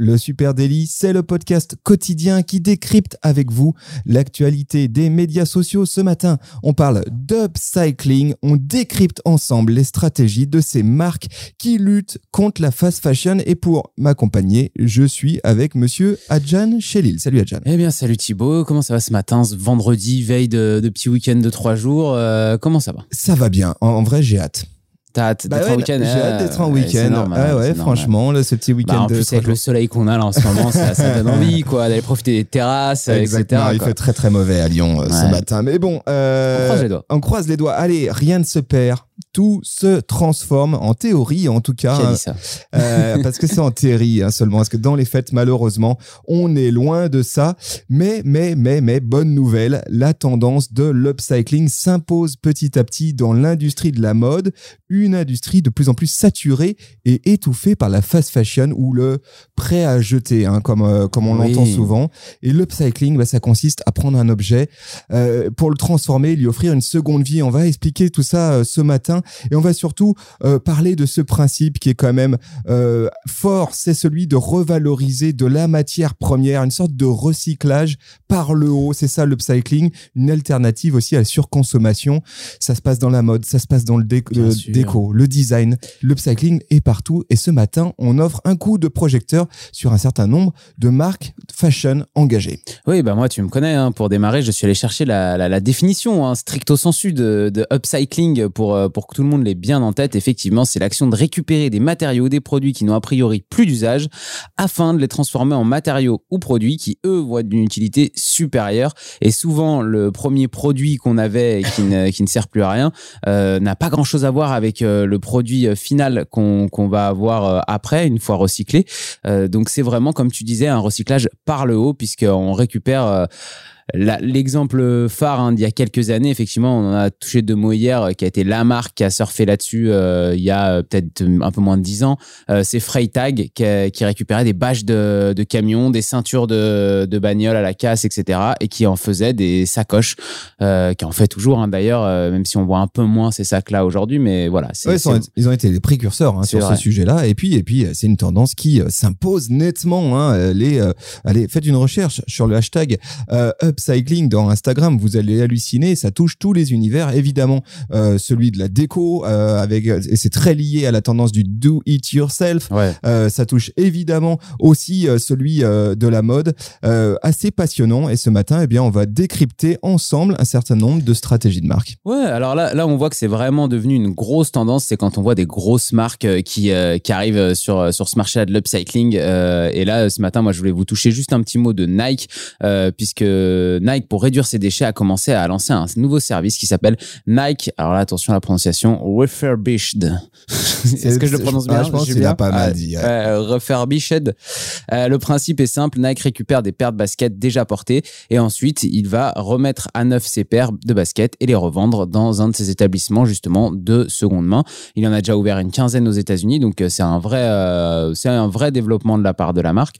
Le Super Daily, c'est le podcast quotidien qui décrypte avec vous l'actualité des médias sociaux. Ce matin, on parle d'upcycling, on décrypte ensemble les stratégies de ces marques qui luttent contre la fast fashion et pour m'accompagner, je suis avec monsieur Adjan Chelil. Salut Adjan. Eh bien, salut Thibaut, comment ça va ce matin, ce vendredi, veille de, de petit week-end de trois jours euh, Comment ça va? Ça va bien, en, en vrai j'ai hâte. T'as hâte Bah ouais, en week-end J'ai hâte d'être en week-end. ah ouais, franchement, là, ce petit Bah, week-end en de plus, avec le soleil qu'on a là en ce moment, ça, ça donne envie quoi, d'aller profiter des terrasses, Exactement, etc. il quoi. fait très très mauvais à Lyon euh, ce matin. Mais bon, euh, On croise les doigts. on croise les doigts. Allez, rien ne se perd. Tout se transforme, en théorie en tout cas, dit ça euh, parce que c'est en théorie hein, seulement. Parce que dans les fêtes, malheureusement, on est loin de ça. Mais, mais, mais, mais, bonne nouvelle, la tendance de l'upcycling s'impose petit à petit dans l'industrie de la mode, une industrie de plus en plus saturée et étouffée par la fast fashion ou le prêt à jeter, hein, comme, euh, comme on Oui. l'entend souvent. Et l'upcycling, bah, ça consiste à prendre un objet euh, pour le transformer, lui offrir une seconde vie. On va expliquer tout ça euh, ce matin et on va surtout euh, parler de ce principe qui est quand même euh, fort, c'est celui de revaloriser de la matière première, une sorte de recyclage par le haut. C'est ça l'upcycling, une alternative aussi à la surconsommation. Ça se passe dans la mode, ça se passe dans le, dé- le déco, le design. L'upcycling est partout et ce matin, on offre un coup de projecteur sur un certain nombre de marques fashion engagées. Oui, bah moi tu me connais, hein, pour démarrer, je suis allé chercher la, la, la définition hein, stricto sensu de, de upcycling pour, euh, pour que tout le monde l'ait bien en tête. Effectivement, c'est l'action de récupérer des matériaux, des produits qui n'ont a priori plus d'usage afin de les transformer en matériaux ou produits qui, eux, voient d'une utilité supérieure. Et souvent, le premier produit qu'on avait et qui ne, qui ne sert plus à rien euh, n'a pas grand-chose à voir avec euh, le produit euh, final qu'on va avoir après, une fois recyclé. Donc c'est vraiment, comme tu disais, un recyclage par le haut, puisqu'on récupère... L'exemple phare hein, d'il y a quelques années, effectivement, on en a touché deux mots hier, euh, qui a été la marque qui a surfé là-dessus euh, il y a euh, peut-être un peu moins de dix ans. Euh, c'est Freytag qui, a- qui récupérait des bâches de, de camions, des ceintures de, de bagnoles à la casse, etc. et qui en faisait des sacoches, euh, qui en fait toujours hein, d'ailleurs, euh, même si on voit un peu moins ces sacs-là aujourd'hui, mais voilà. Ouais, ils, sont- c'est- ils ont été les précurseurs hein, sur vrai. ce sujet-là. Et puis, et puis, c'est une tendance qui s'impose nettement. Hein. Les, euh, allez, faites une recherche sur le hashtag euh, upcycling dans Instagram. Vous allez halluciner. Ça touche tous les univers. Évidemment, euh, celui de la déco, euh, avec, et c'est très lié à la tendance du do it yourself. Ouais. Euh, ça touche évidemment aussi celui de la mode, assez passionnant. Et ce matin, eh bien, on va décrypter ensemble un certain nombre de stratégies de marque. Ouais, alors là, là, on voit que c'est vraiment devenu une grosse tendance. C'est quand on voit des grosses marques qui, qui arrivent sur, sur ce marché de l'upcycling. Et là, ce matin, moi, je voulais vous toucher juste un petit mot de Nike, euh, Nike, pour réduire ses déchets, a commencé à lancer un nouveau service qui s'appelle Nike. Alors là, attention à la prononciation, refurbished. Est-ce que je le prononce Ah, bien? je pense qu'il a pas mal dit, ouais. euh, refurbished. Euh, le principe est simple. Nike récupère des paires de baskets déjà portées et ensuite il va remettre à neuf ces paires de baskets et les revendre dans un de ses établissements justement de seconde main. Il en a déjà ouvert une quinzaine aux États-Unis, donc euh, c'est un vrai, c'est un vrai développement de la part de la marque.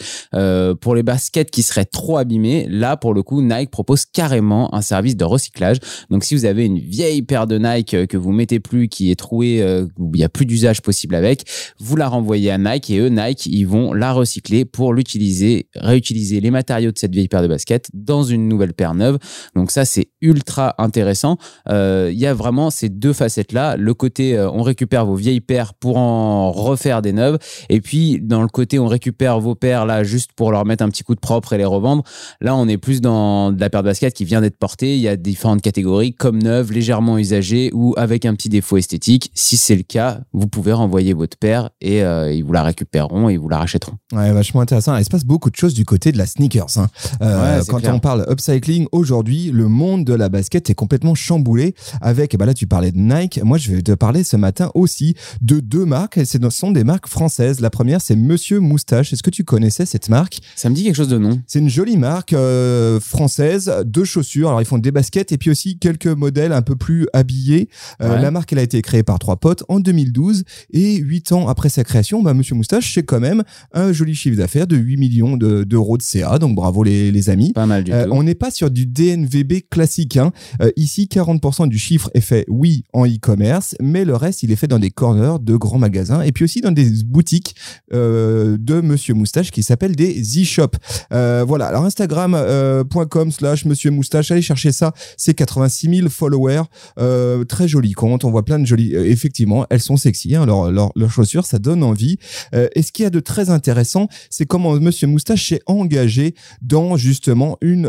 Pour les baskets qui seraient trop abîmées, là pour le coup Nike propose carrément un service de recyclage. Donc si vous avez une vieille paire de Nike euh, que vous mettez plus, qui est trouée, euh, où il y a plus d'usage possible avec, vous la renvoyez à Nike et eux Nike ils vont la recycler pour l'utiliser, réutiliser les matériaux de cette vieille paire de baskets dans une nouvelle paire neuve. Donc ça c'est ultra intéressant. Euh, Il y a vraiment ces deux facettes là. Le côté euh, on récupère vos vieilles paires pour en refaire des neuves et puis dans le côté on récupère vos paires là juste pour leur mettre un petit coup de propre et les revendre. Là on est plus dans de la paire de baskets qui vient d'être portée. Il y a différentes catégories comme neuve, légèrement usagée ou avec un petit défaut esthétique. Si c'est le cas, vous pouvez renvoyer votre paire et euh, ils vous la récupéreront et ils vous la rachèteront. Ouais, vachement intéressant. Il se passe beaucoup de choses du côté de la sneakers. hein. Euh, Ouais, quand clair. on parle upcycling, aujourd'hui, le monde de la basket est complètement chamboulé avec, bah là, tu parlais de Nike. Moi, je vais te parler ce matin aussi de deux marques. Ce sont des marques françaises. La première, c'est Monsieur Moustache. Est-ce que tu connaissais cette marque? Ça me dit quelque chose de non. C'est une jolie marque euh, française de chaussures. Alors ils font des baskets et puis aussi quelques modèles un peu plus habillés. Euh, Ouais. La marque elle a été créée par trois potes en 2012 et huit ans après sa création, bah, Monsieur Moustache c'est quand même un joli chiffre d'affaires de 8 millions de- d'euros de CA. Donc bravo les, les amis. Pas mal du Euh, tout. on n'est pas sur du DNVB classique. Hein. Euh, ici, 40% du chiffre est fait, oui, en e-commerce, mais le reste, il est fait dans des corners de grands magasins et puis aussi dans des boutiques de Monsieur Moustache qui s'appellent des e-shops. Voilà. Alors Instagram.com slash Monsieur Moustache, allez chercher ça. C'est 86 000 followers. Euh, très joli compte. On voit plein de jolies. euh, effectivement, elles sont sexy. Hein, leurs chaussures, ça donne envie. Euh, et ce qu'il y a de très intéressant, c'est comment Monsieur Moustache s'est engagé dans justement une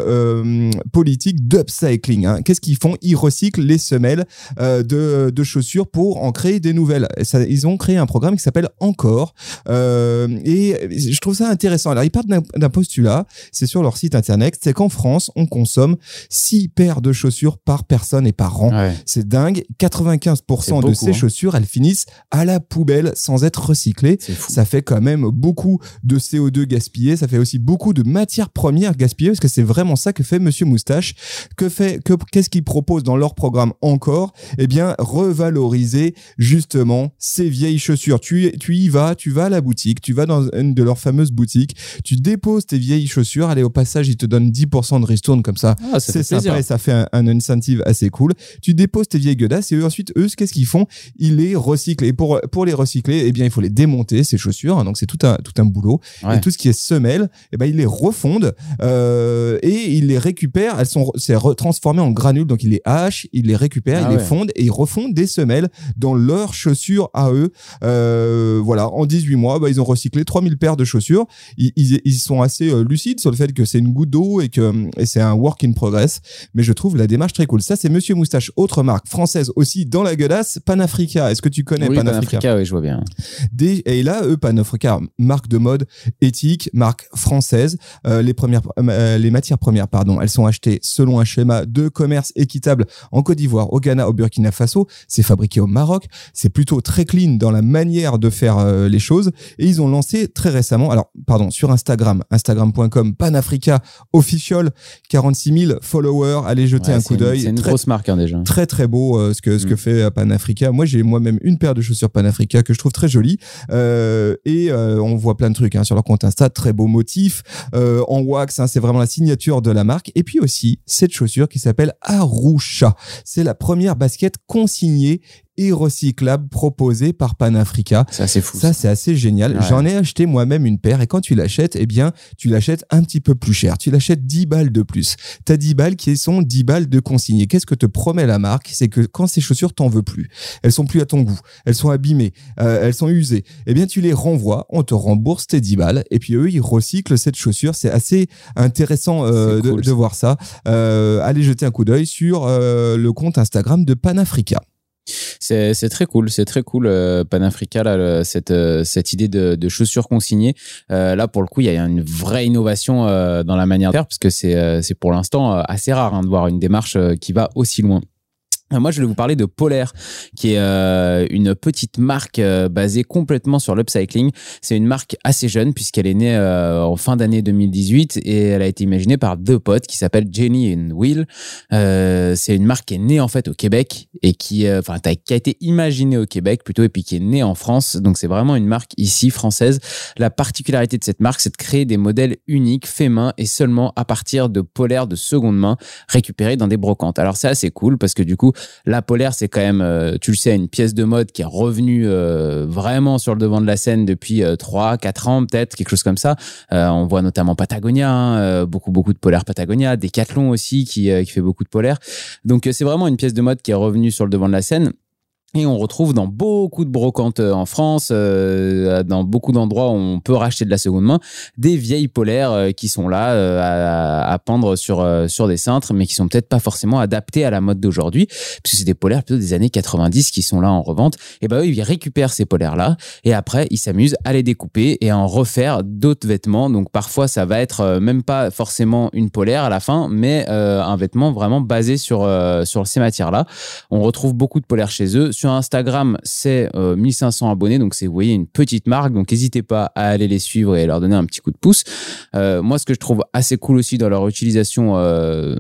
politique d'upcycling. Hein. Qu'est-ce qu'ils font? Ils recyclent les semelles de, chaussures pour en créer des nouvelles. Ils ont créé un programme qui s'appelle Encore. Et je trouve ça intéressant. Alors, ils partent d'un postulat, c'est sur leur site internet, c'est qu'en France, on consomme 6 paires de chaussures par personne et par an. Ouais. C'est dingue. 95% C'est de ces hein. chaussures, elles finissent à la poubelle sans être recyclées. Ça fait quand même beaucoup de CO2 gaspillé. Ça fait aussi beaucoup de matières premières gaspillées parce que c'est vraiment ça que fait Monsieur Moustache. Que fait, que, qu'est-ce qu'il propose dans leur programme encore? Eh bien, revaloriser justement ces vieilles chaussures. Tu, tu y vas, tu vas à la boutique, tu vas dans une de leurs fameuses boutiques, tu déposes tes vieilles chaussures. Allez, au passage, ils te donnent 10% de ristourne comme ça. Ah, ça C'est plaisir. sympa et ça fait un, un incentive assez cool. Tu déposes tes vieilles godasses et eux, ensuite, eux, qu'est-ce qu'ils font? Ils les recyclent. Et pour, pour les recycler, eh bien, il faut les démonter, ces chaussures. donc, c'est tout un, tout un boulot. Ouais. Et tout ce qui est semelle, eh ben, ils les refondent euh, et ils les récupèrent. Elles sont c'est transformé en granules. Donc, ils les hachent, ils les récupèrent, Ah ils les fondent et ils refondent des semelles dans leurs chaussures à eux. Euh, voilà, en 18 mois, bah, ils ont recyclé 3000 paires de chaussures. Ils, ils, ils sont assez euh, lucides sur le fait que c'est une goutte d'eau et que et c'est un work in progress. Mais je trouve la démarche très cool. Ça, c'est Monsieur Moustache, autre marque française aussi dans la gueulasse, Panafrica. Est-ce que tu connais oui, Panafrica? Panafrica, oui, je vois bien. Des- et là, eux, Panafrica, marque de mode éthique, marque française. Euh, les premières, euh, les matières premières, pardon, elles sont achetées selon un schéma de commerce équitable en Côte d'Ivoire, au Ghana, au Burkina Faso. C'est fabriqué au Maroc. C'est plutôt très clean dans la manière de faire euh, les choses. Et ils ont lancé très récemment, alors, pardon, sur Instagram, instagram.com, Panafrica official, 46 000 followers. Allez jeter Ouais, un coup d'œil. C'est une Très- grosse marque hein, déjà. très très beau euh, ce que ce que Mm. fait euh, Panafrica. Moi j'ai moi-même une paire de chaussures Panafrica que je trouve très jolie Euh, et euh, on voit plein de trucs hein, sur leur compte Insta, très beau motif en wax. hein, c'est vraiment la signature de la marque. Et puis aussi cette chaussure qui s'appelle Arusha. C'est la première basket consignée et recyclable proposée par Panafrica. C'est assez fou. Ça, c'est assez génial. Ouais. J'en ai acheté moi-même une paire et quand tu l'achètes, eh bien, tu l'achètes un petit peu plus cher. Tu l'achètes 10 balles de plus. T'as 10 balles qui sont 10 balles de consigné. Qu'est-ce que te promet la marque? C'est que quand ces chaussures t'en veux plus, elles sont plus à ton goût, elles sont abîmées, euh, elles sont usées, eh bien, tu les renvoies, on te rembourse tes 10 balles et puis eux, ils recyclent cette chaussure. C'est assez intéressant euh, C'est de, cool, de ça. voir ça. Euh, allez jeter un coup d'œil sur le compte Instagram de Panafrica. C'est très cool, c'est très cool euh, Panafrica là, euh, cette idée de, chaussures consignées. Euh, là pour le coup, il y a une vraie innovation euh, dans la manière de faire parce que c'est pour l'instant assez rare hein, de voir une démarche qui va aussi loin. Euh, Moi, je vais vous parler de Polaire, qui est euh, une petite marque euh, basée complètement sur l'upcycling. C'est une marque assez jeune puisqu'elle est née euh, en fin d'année 2018 et elle a été imaginée par deux potes qui s'appellent Jenny et Will. Euh, c'est une marque qui est née en fait au Québec et qui, euh, enfin, qui a été imaginée au Québec plutôt et puis qui est née en France. Donc c'est vraiment une marque ici française. La particularité de cette marque, c'est de créer des modèles uniques, faits main et seulement à partir de polaires de seconde main récupérés dans des brocantes. Alors c'est assez cool parce que du coup, la polaire, c'est quand même, euh, tu le sais, une pièce de mode qui est revenue euh, vraiment sur le devant de la scène depuis euh, 3, 4 ans peut-être, quelque chose comme ça. Euh, on voit notamment Patagonia, hein, euh, beaucoup beaucoup de polaires Patagonia, Decathlon aussi qui, euh, qui fait beaucoup de polaires. Donc euh, c'est vraiment une pièce de mode qui est revenue sur le devant de la scène. Et on retrouve dans beaucoup de brocantes en France, euh, dans beaucoup d'endroits où on peut racheter de la seconde main, des vieilles polaires euh, qui sont là euh, à, à pendre sur, sur des cintres, mais qui sont peut-être pas forcément adaptées à la mode d'aujourd'hui, puisque c'est des polaires plutôt des années 90 qui sont là en revente. Et ben eux, ils récupèrent ces polaires-là, et après, ils s'amusent à les découper et à en refaire d'autres vêtements. Donc parfois, ça va être même pas forcément une polaire à la fin, mais un vêtement vraiment basé sur, sur ces matières-là. On retrouve beaucoup de polaires chez eux, sur Instagram, c'est 1500 abonnés, donc c'est, vous voyez, une petite marque. Donc n'hésitez pas à aller les suivre et leur donner un petit coup de pouce. moi, ce que je trouve assez cool aussi dans leur utilisation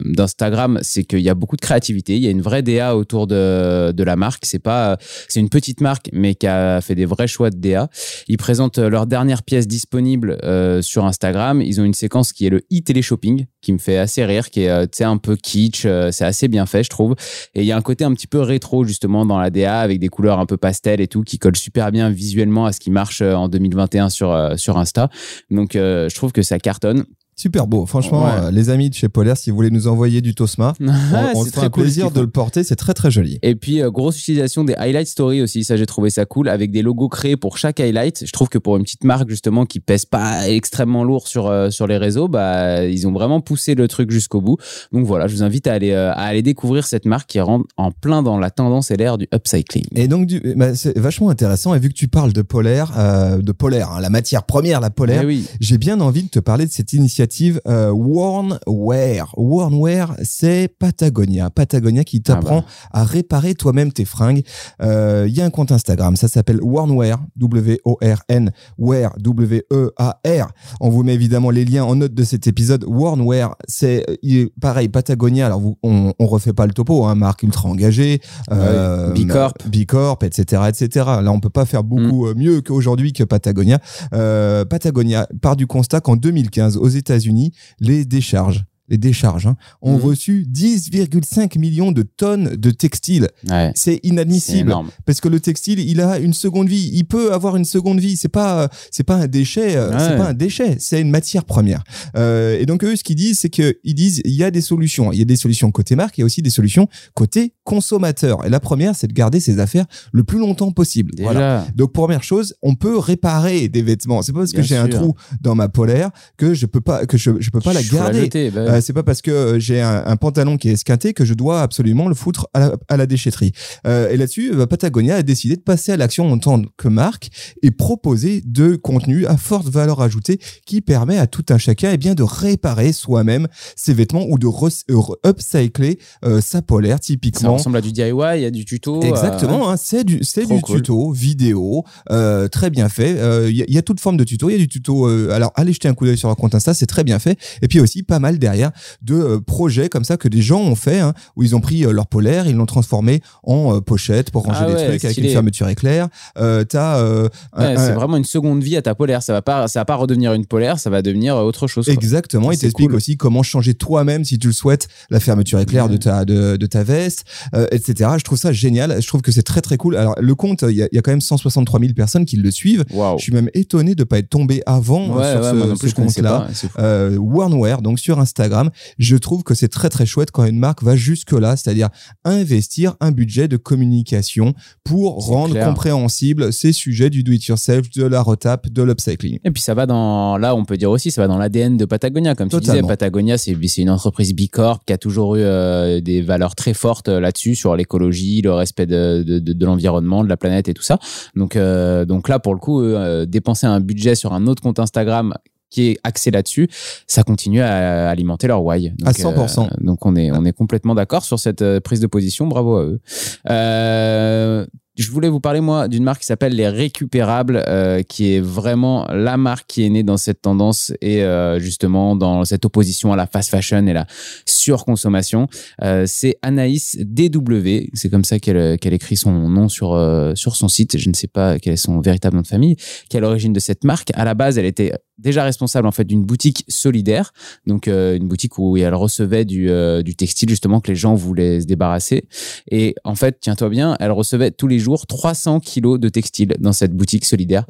d'Instagram, c'est qu'il y a beaucoup de créativité. Il y a une vraie DA autour de, de la marque. C'est pas, c'est une petite marque, mais qui a fait des vrais choix de DA. Ils présentent leur dernière pièce disponible sur Instagram. Ils ont une séquence qui est le e-télé-shopping, qui me fait assez rire, qui est un peu kitsch. c'est assez bien fait, je trouve. Et il y a un côté un petit peu rétro, justement, dans la DA, avec des couleurs un peu pastel et tout, qui colle super bien visuellement à ce qui marche en 2021 sur, sur Insta. Donc, je trouve que ça cartonne. Super beau. Franchement, euh, les amis de chez Polaire, si vous voulez nous envoyer du Tosma, on, on se fera plaisir de le porter. C'est très très joli. Et puis, euh, grosse utilisation des highlight stories aussi. Ça, j'ai trouvé ça cool avec des logos créés pour chaque highlight. Je trouve que pour une petite marque, justement, qui pèse pas extrêmement lourd sur, euh, sur les réseaux, bah, ils ont vraiment poussé le truc jusqu'au bout. Donc voilà, je vous invite à aller, à aller découvrir cette marque qui rentre en plein dans la tendance et l'ère du upcycling. Et donc, du, bah, c'est vachement intéressant. Et vu que tu parles de Polaire, de Polaire, hein, la matière première, la Polaire, oui. j'ai bien envie de te parler de cette initiative Wornwear. Wornwear, c'est Patagonia. Patagonia qui t'apprend ah bah. à réparer toi-même tes fringues. Il euh, y a un compte Instagram, ça s'appelle Wornwear, W-O-R-N, Wear, W-E-A-R. On vous met évidemment les liens en note de cet épisode. Wornwear, c'est pareil, Patagonia. Alors, on, on refait pas le topo, hein, marque ultra engagée, euh, Bicorp, Bicorp, etc., etc. Là, on peut pas faire beaucoup mm. mieux qu'aujourd'hui que Patagonia. Euh, Patagonia part du constat qu'en 2015, aux États-Unis, les décharges les décharges, hein, ont mhm. reçu 10,5 millions de tonnes de textiles. C'est inadmissible parce que le textile, il a une seconde vie. Il peut avoir une seconde vie. C'est pas, c'est pas un déchet. Euh, c'est pas un déchet. C'est une matière première. Euh, et donc eux, ce qu'ils disent, c'est que ils disent, il y a des solutions. Il y a des solutions côté marque, il y a aussi des solutions côté consommateur. Et la première, c'est de garder ses affaires le plus longtemps possible. Voilà. Donc première chose, on peut réparer des vêtements. C'est pas parce que j'ai un trou dans ma polaire que je peux pas que je, je peux pas la garder. bah euh, c'est pas parce que euh, j'ai un, pantalon qui est esquinté que je dois absolument le foutre à la, déchetterie. Euh, et là-dessus, euh, Patagonia a décidé de passer à l'action en tant que marque et proposer de contenu à forte valeur ajoutée qui permet à tout un chacun eh bien, de réparer soi-même ses vêtements ou de upcycler sa polaire typiquement. Ça ressemble à du DIY, il y a du tuto. Exactement, hein, c'est du, c'est du tuto vidéo, très bien fait. Il y, y, a toute forme de tuto. Il y a du tuto. alors, allez jeter un coup d'œil sur leur compte Insta, c'est très bien fait. Et puis aussi pas mal derrière de euh, projets comme ça que des gens ont fait, hein, où ils ont pris euh, leur polaire, ils l'ont transformé en euh, pochette pour ranger ah des trucs avec une fermeture éclair. Euh, c'est vraiment une seconde vie à ta polaire. Ça va pas, ça va pas redevenir une polaire, ça va devenir autre chose. Exactement. Il t'explique aussi comment changer toi-même, si tu le souhaites, la fermeture éclair de ta de, de ta veste, etc. Je trouve ça génial. Je trouve que c'est très très cool. Alors le compte, il y, a, quand même 163 000 personnes qui le suivent. Je suis même étonné de pas être tombé avant sur ce, compte-là. Euh, donc sur Instagram. Je trouve que c'est très très chouette quand une marque va jusque là, c'est-à-dire investir un budget de communication pour rendre compréhensible ces sujets du do-it-yourself, de la retape, de l'upcycling. Et puis ça va dans, là on peut dire aussi, ça va dans l'ADN de Patagonia, comme tu disais. Patagonia, c'est une entreprise bicorp qui a toujours eu euh, des valeurs très fortes euh, là-dessus sur l'écologie, le respect de, de, de, l'environnement, de la planète et tout ça. Donc, euh, donc là pour le coup, dépenser un budget sur un autre compte Instagram qui est axé là-dessus, ça continue à alimenter leur why. à 100%. Euh, donc on est, on est complètement d'accord sur cette euh, prise de position. Bravo à eux. Euh, je voulais vous parler, moi, d'une marque qui s'appelle Les Récupérables, euh, qui est vraiment la marque qui est née dans cette tendance et euh, justement dans cette opposition à la fast fashion et la surconsommation. Euh, c'est Anaïs DW, c'est comme ça qu'elle écrit son nom sur, sur son site. Je ne sais pas quel est son véritable nom de famille, qui est à l'origine de cette marque. À la base, elle était déjà responsable en fait d'une boutique solidaire, donc une boutique où elle recevait du, du textile justement que les gens voulaient se débarrasser. Et en fait, tiens-toi bien, elle recevait tous les jours 300 kilos de textile dans cette boutique solidaire.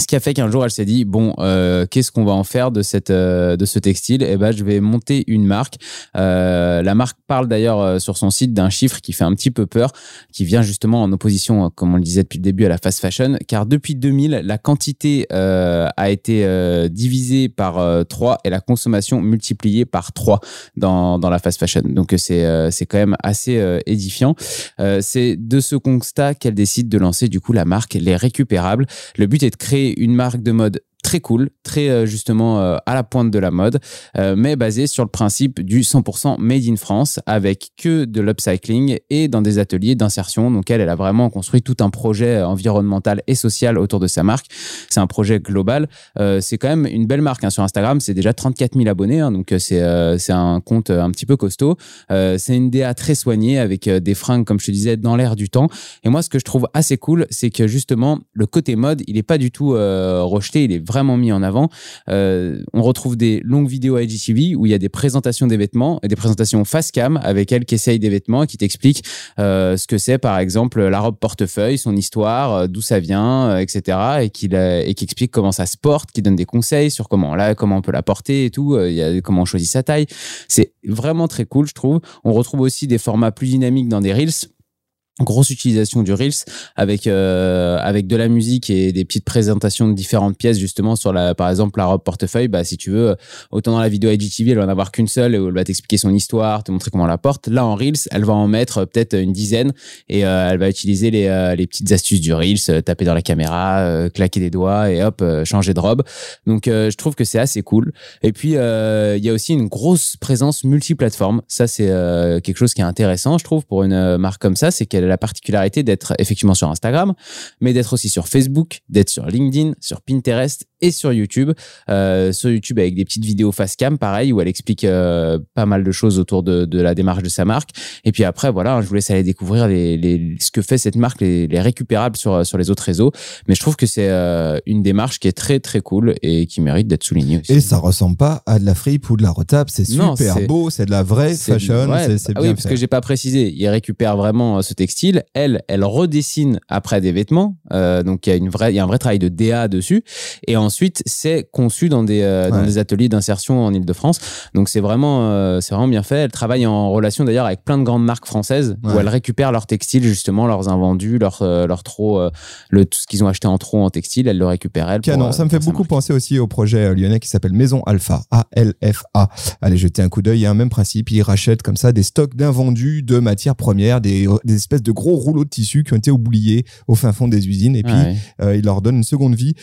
Ce qui a fait qu'un jour, elle s'est dit bon, euh, qu'est-ce qu'on va en faire de cette euh, de ce textile? Eh ben, je vais monter une marque. Euh, la marque parle d'ailleurs euh, sur son site d'un chiffre qui fait un petit peu peur, qui vient justement en opposition, euh, comme on le disait depuis le début, à la fast fashion, car depuis 2000, la quantité euh, a été divisée par 3 et la consommation multipliée par 3 dans dans la fast fashion. Donc c'est c'est quand même assez édifiant. c'est de ce constat qu'elle décide de lancer du coup la marque Les Récupérables. Le but est de créer une marque de mode très cool, très euh, justement euh, à la pointe de la mode, euh, mais basé sur le principe du 100% made in France avec que de l'upcycling et dans des ateliers d'insertion. Donc elle, elle a vraiment construit tout un projet environnemental et social autour de sa marque. C'est un projet global. c'est quand même une belle marque hein. sur Instagram. C'est déjà 34 000 abonnés, hein. donc c'est c'est un compte un petit peu costaud. c'est une DA très soignée avec des fringues, comme je te disais, dans l'air du temps. Et moi, ce que je trouve assez cool, c'est que justement le côté mode, il est pas du tout rejeté, vraiment mis en avant. Euh, on retrouve des longues vidéos à IGTV où il y a des présentations des vêtements et des présentations face cam avec elle qui essaye des vêtements et qui t'explique euh, ce que c'est, par exemple, la robe portefeuille, son histoire, euh, d'où ça vient, etc. Et qui, et qui explique comment ça se porte, qui donne des conseils sur comment, là, comment on peut la porter et tout, il y a, comment on choisit sa taille. C'est vraiment très cool, je trouve. On retrouve aussi des formats plus dynamiques dans des Reels grosse utilisation du reels avec euh, avec de la musique et des petites présentations de différentes pièces justement sur la par exemple la robe portefeuille. Bah si tu veux autant dans la vidéo IGTV elle va en avoir qu'une seule et elle va t'expliquer son histoire te montrer comment elle la porte. Là en reels elle va en mettre peut-être une dizaine et euh, elle va utiliser les, euh, les petites astuces du reels taper dans la caméra claquer des doigts et hop changer de robe. Donc je trouve que c'est assez cool. Et puis il y a aussi une grosse présence multiplateforme. Ça c'est quelque chose qui est intéressant je trouve pour une marque comme ça c'est qu'elle la particularité d'être effectivement sur Instagram, mais d'être aussi sur Facebook, d'être sur LinkedIn, sur Pinterest et sur YouTube. Euh, sur YouTube avec des petites vidéos face cam, pareil, où elle explique euh, pas mal de choses autour de, de, la démarche de sa marque. Et puis après, voilà, je vous laisse aller découvrir les, les, ce que fait cette marque, les, les, récupérables sur, sur les autres réseaux. Mais je trouve que c'est euh, une démarche qui est très très cool et qui mérite d'être soulignée aussi. Et ça ressemble pas à de la fripe ou de la retape, c'est super beau, c'est de la vraie fashion, c'est ah bien Oui, parce que j'ai pas précisé, il récupère vraiment ce textile. Elle, elle redessine après des vêtements, euh, donc il y a une vraie, il y a un vrai travail de DA dessus. Et en ensuite, c'est conçu dans des, euh, dans des ateliers d'insertion en Ile-de-France. Donc, c'est vraiment, euh, c'est vraiment bien fait. Elle travaille en relation d'ailleurs avec plein de grandes marques françaises où elle récupère leurs textiles, justement, leurs invendus, leurs leur trop, euh, le, tout ce qu'ils ont acheté en trop en textile, elle le récupère. Elle, Canon. ça me fait beaucoup penser aussi au projet lyonnais qui s'appelle Maison Alpha, A-L-F-A. Allez jeter un coup d'œil. Il y a un même principe. Ils rachètent comme ça des stocks d'invendus de matières premières, des, des, espèces de gros rouleaux de tissu qui ont été oubliés au fin fond des usines. Et puis, ils leur donnent une seconde vie.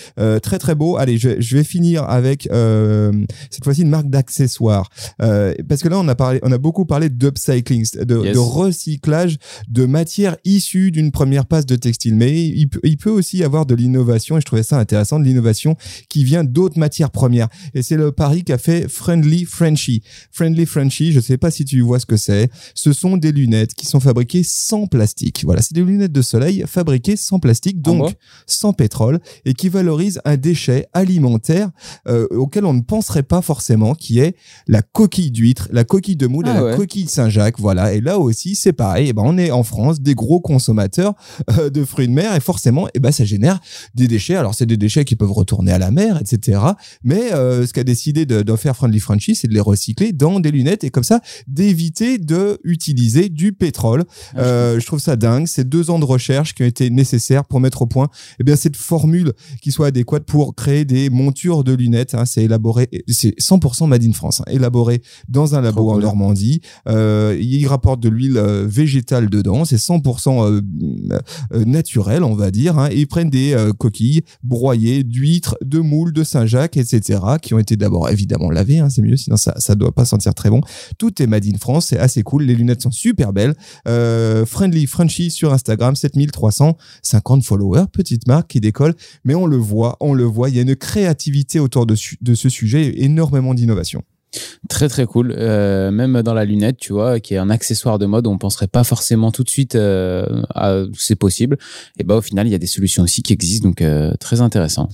très, très beau allez, je, vais finir avec euh, cette fois-ci une marque d'accessoires. Euh, parce que là, on a, parlé, on a beaucoup parlé d'upcycling, de, de, recyclage de matières issues d'une première passe de textile. Mais il, il peut aussi y avoir de l'innovation, et je trouvais ça intéressant, de l'innovation qui vient d'autres matières premières. Et c'est le pari qu'a fait Friendly Frenchy. Friendly Frenchy, je ne sais pas si tu vois ce que c'est. Ce sont des lunettes qui sont fabriquées sans plastique. Voilà, c'est des lunettes de soleil fabriquées sans plastique, ah donc sans pétrole, et qui valorisent un déchet alimentaire euh, auquel on ne penserait pas forcément, qui est la coquille d'huître, la coquille de moule et ah la coquille de Saint-Jacques. Voilà. Et là aussi, c'est pareil. Et eh ben, on est en France, des gros consommateurs euh, de fruits de mer et forcément, et eh ben, ça génère des déchets. Alors, c'est des déchets qui peuvent retourner à la mer, etc. Mais euh, ce qu'a décidé d'en faire Friendly Frenchy, c'est de les recycler dans des lunettes et comme ça, d'éviter de utiliser du pétrole. Ah, je trouve ça dingue. C'est deux ans de recherche qui ont été nécessaires pour mettre au point eh bien, cette formule qui soit adéquate pour créer des montures de lunettes. Hein, c'est élaboré, c'est 100% made in France, hein, élaboré dans un labo en Normandie. Euh, il rapporte de l'huile euh, végétale dedans, c'est 100% euh, euh, naturel, on va dire. Hein, et ils prennent des coquilles broyées d'huîtres, de moules, de Saint-Jacques, etc., qui ont été d'abord évidemment lavées. Hein, c'est mieux, sinon ça ça doit pas sentir très bon. Tout est made in France, c'est assez cool. Les lunettes sont super belles. friendly Frenchy sur Instagram, 7350 followers, petite marque qui décolle, mais on le voit, on le voit. Il y a une créativité autour de, ce sujet et énormément d'innovation. Très très cool. Euh, même dans la lunette, tu vois, qui est un accessoire de mode, on penserait pas forcément tout de suite euh, à c'est possible. Et bah au final, il y a des solutions aussi qui existent, donc euh, très intéressant.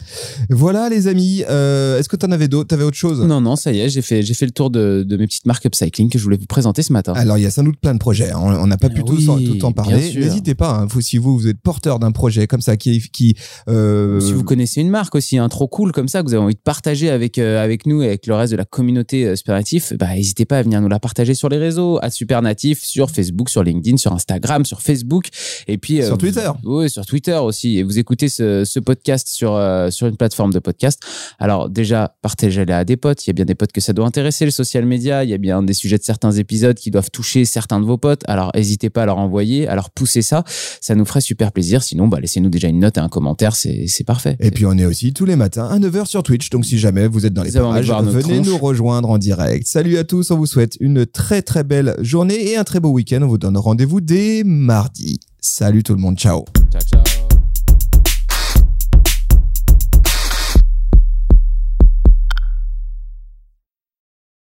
Voilà les amis. Est-ce que tu en avais d'autres T'avais autre chose? Non non, ça y est, j'ai fait j'ai fait le tour de, de, mes petites marques upcycling que je voulais vous présenter ce matin. Alors il y a sans doute plein de projets. Hein. On n'a pas pu tous en, tout en parler. N'hésitez pas. Hein. Vous, si vous vous êtes porteur d'un projet comme ça qui qui si vous connaissez une marque aussi, un hein, trop cool comme ça que vous avez envie de partager avec avec nous et avec le reste de la communauté euh, Supernatif, bah, n'hésitez pas à venir nous la partager sur les réseaux, à Supernatif, sur Facebook, sur LinkedIn, sur Instagram, sur Facebook, et puis Sur Twitter. Oui, sur Twitter aussi. Et vous écoutez ce, ce podcast sur euh, sur une plateforme de podcast. Alors déjà, partagez-les à des potes. Il y a bien des potes que ça doit intéresser le social media. Il y a bien des sujets de certains épisodes qui doivent toucher certains de vos potes. Alors n'hésitez pas à leur envoyer, à leur pousser ça. Ça nous ferait super plaisir. Sinon, bah, laissez-nous déjà une note et un commentaire. C'est parfait. Et puis on est aussi tous les matins à 9h sur Twitch, donc si jamais vous êtes dans les parages, venez nous rejoindre en direct. Salut à tous, on vous souhaite une très très belle journée et un très beau week-end. On vous donne rendez-vous dès mardi. Salut tout le monde, ciao Ciao, ciao.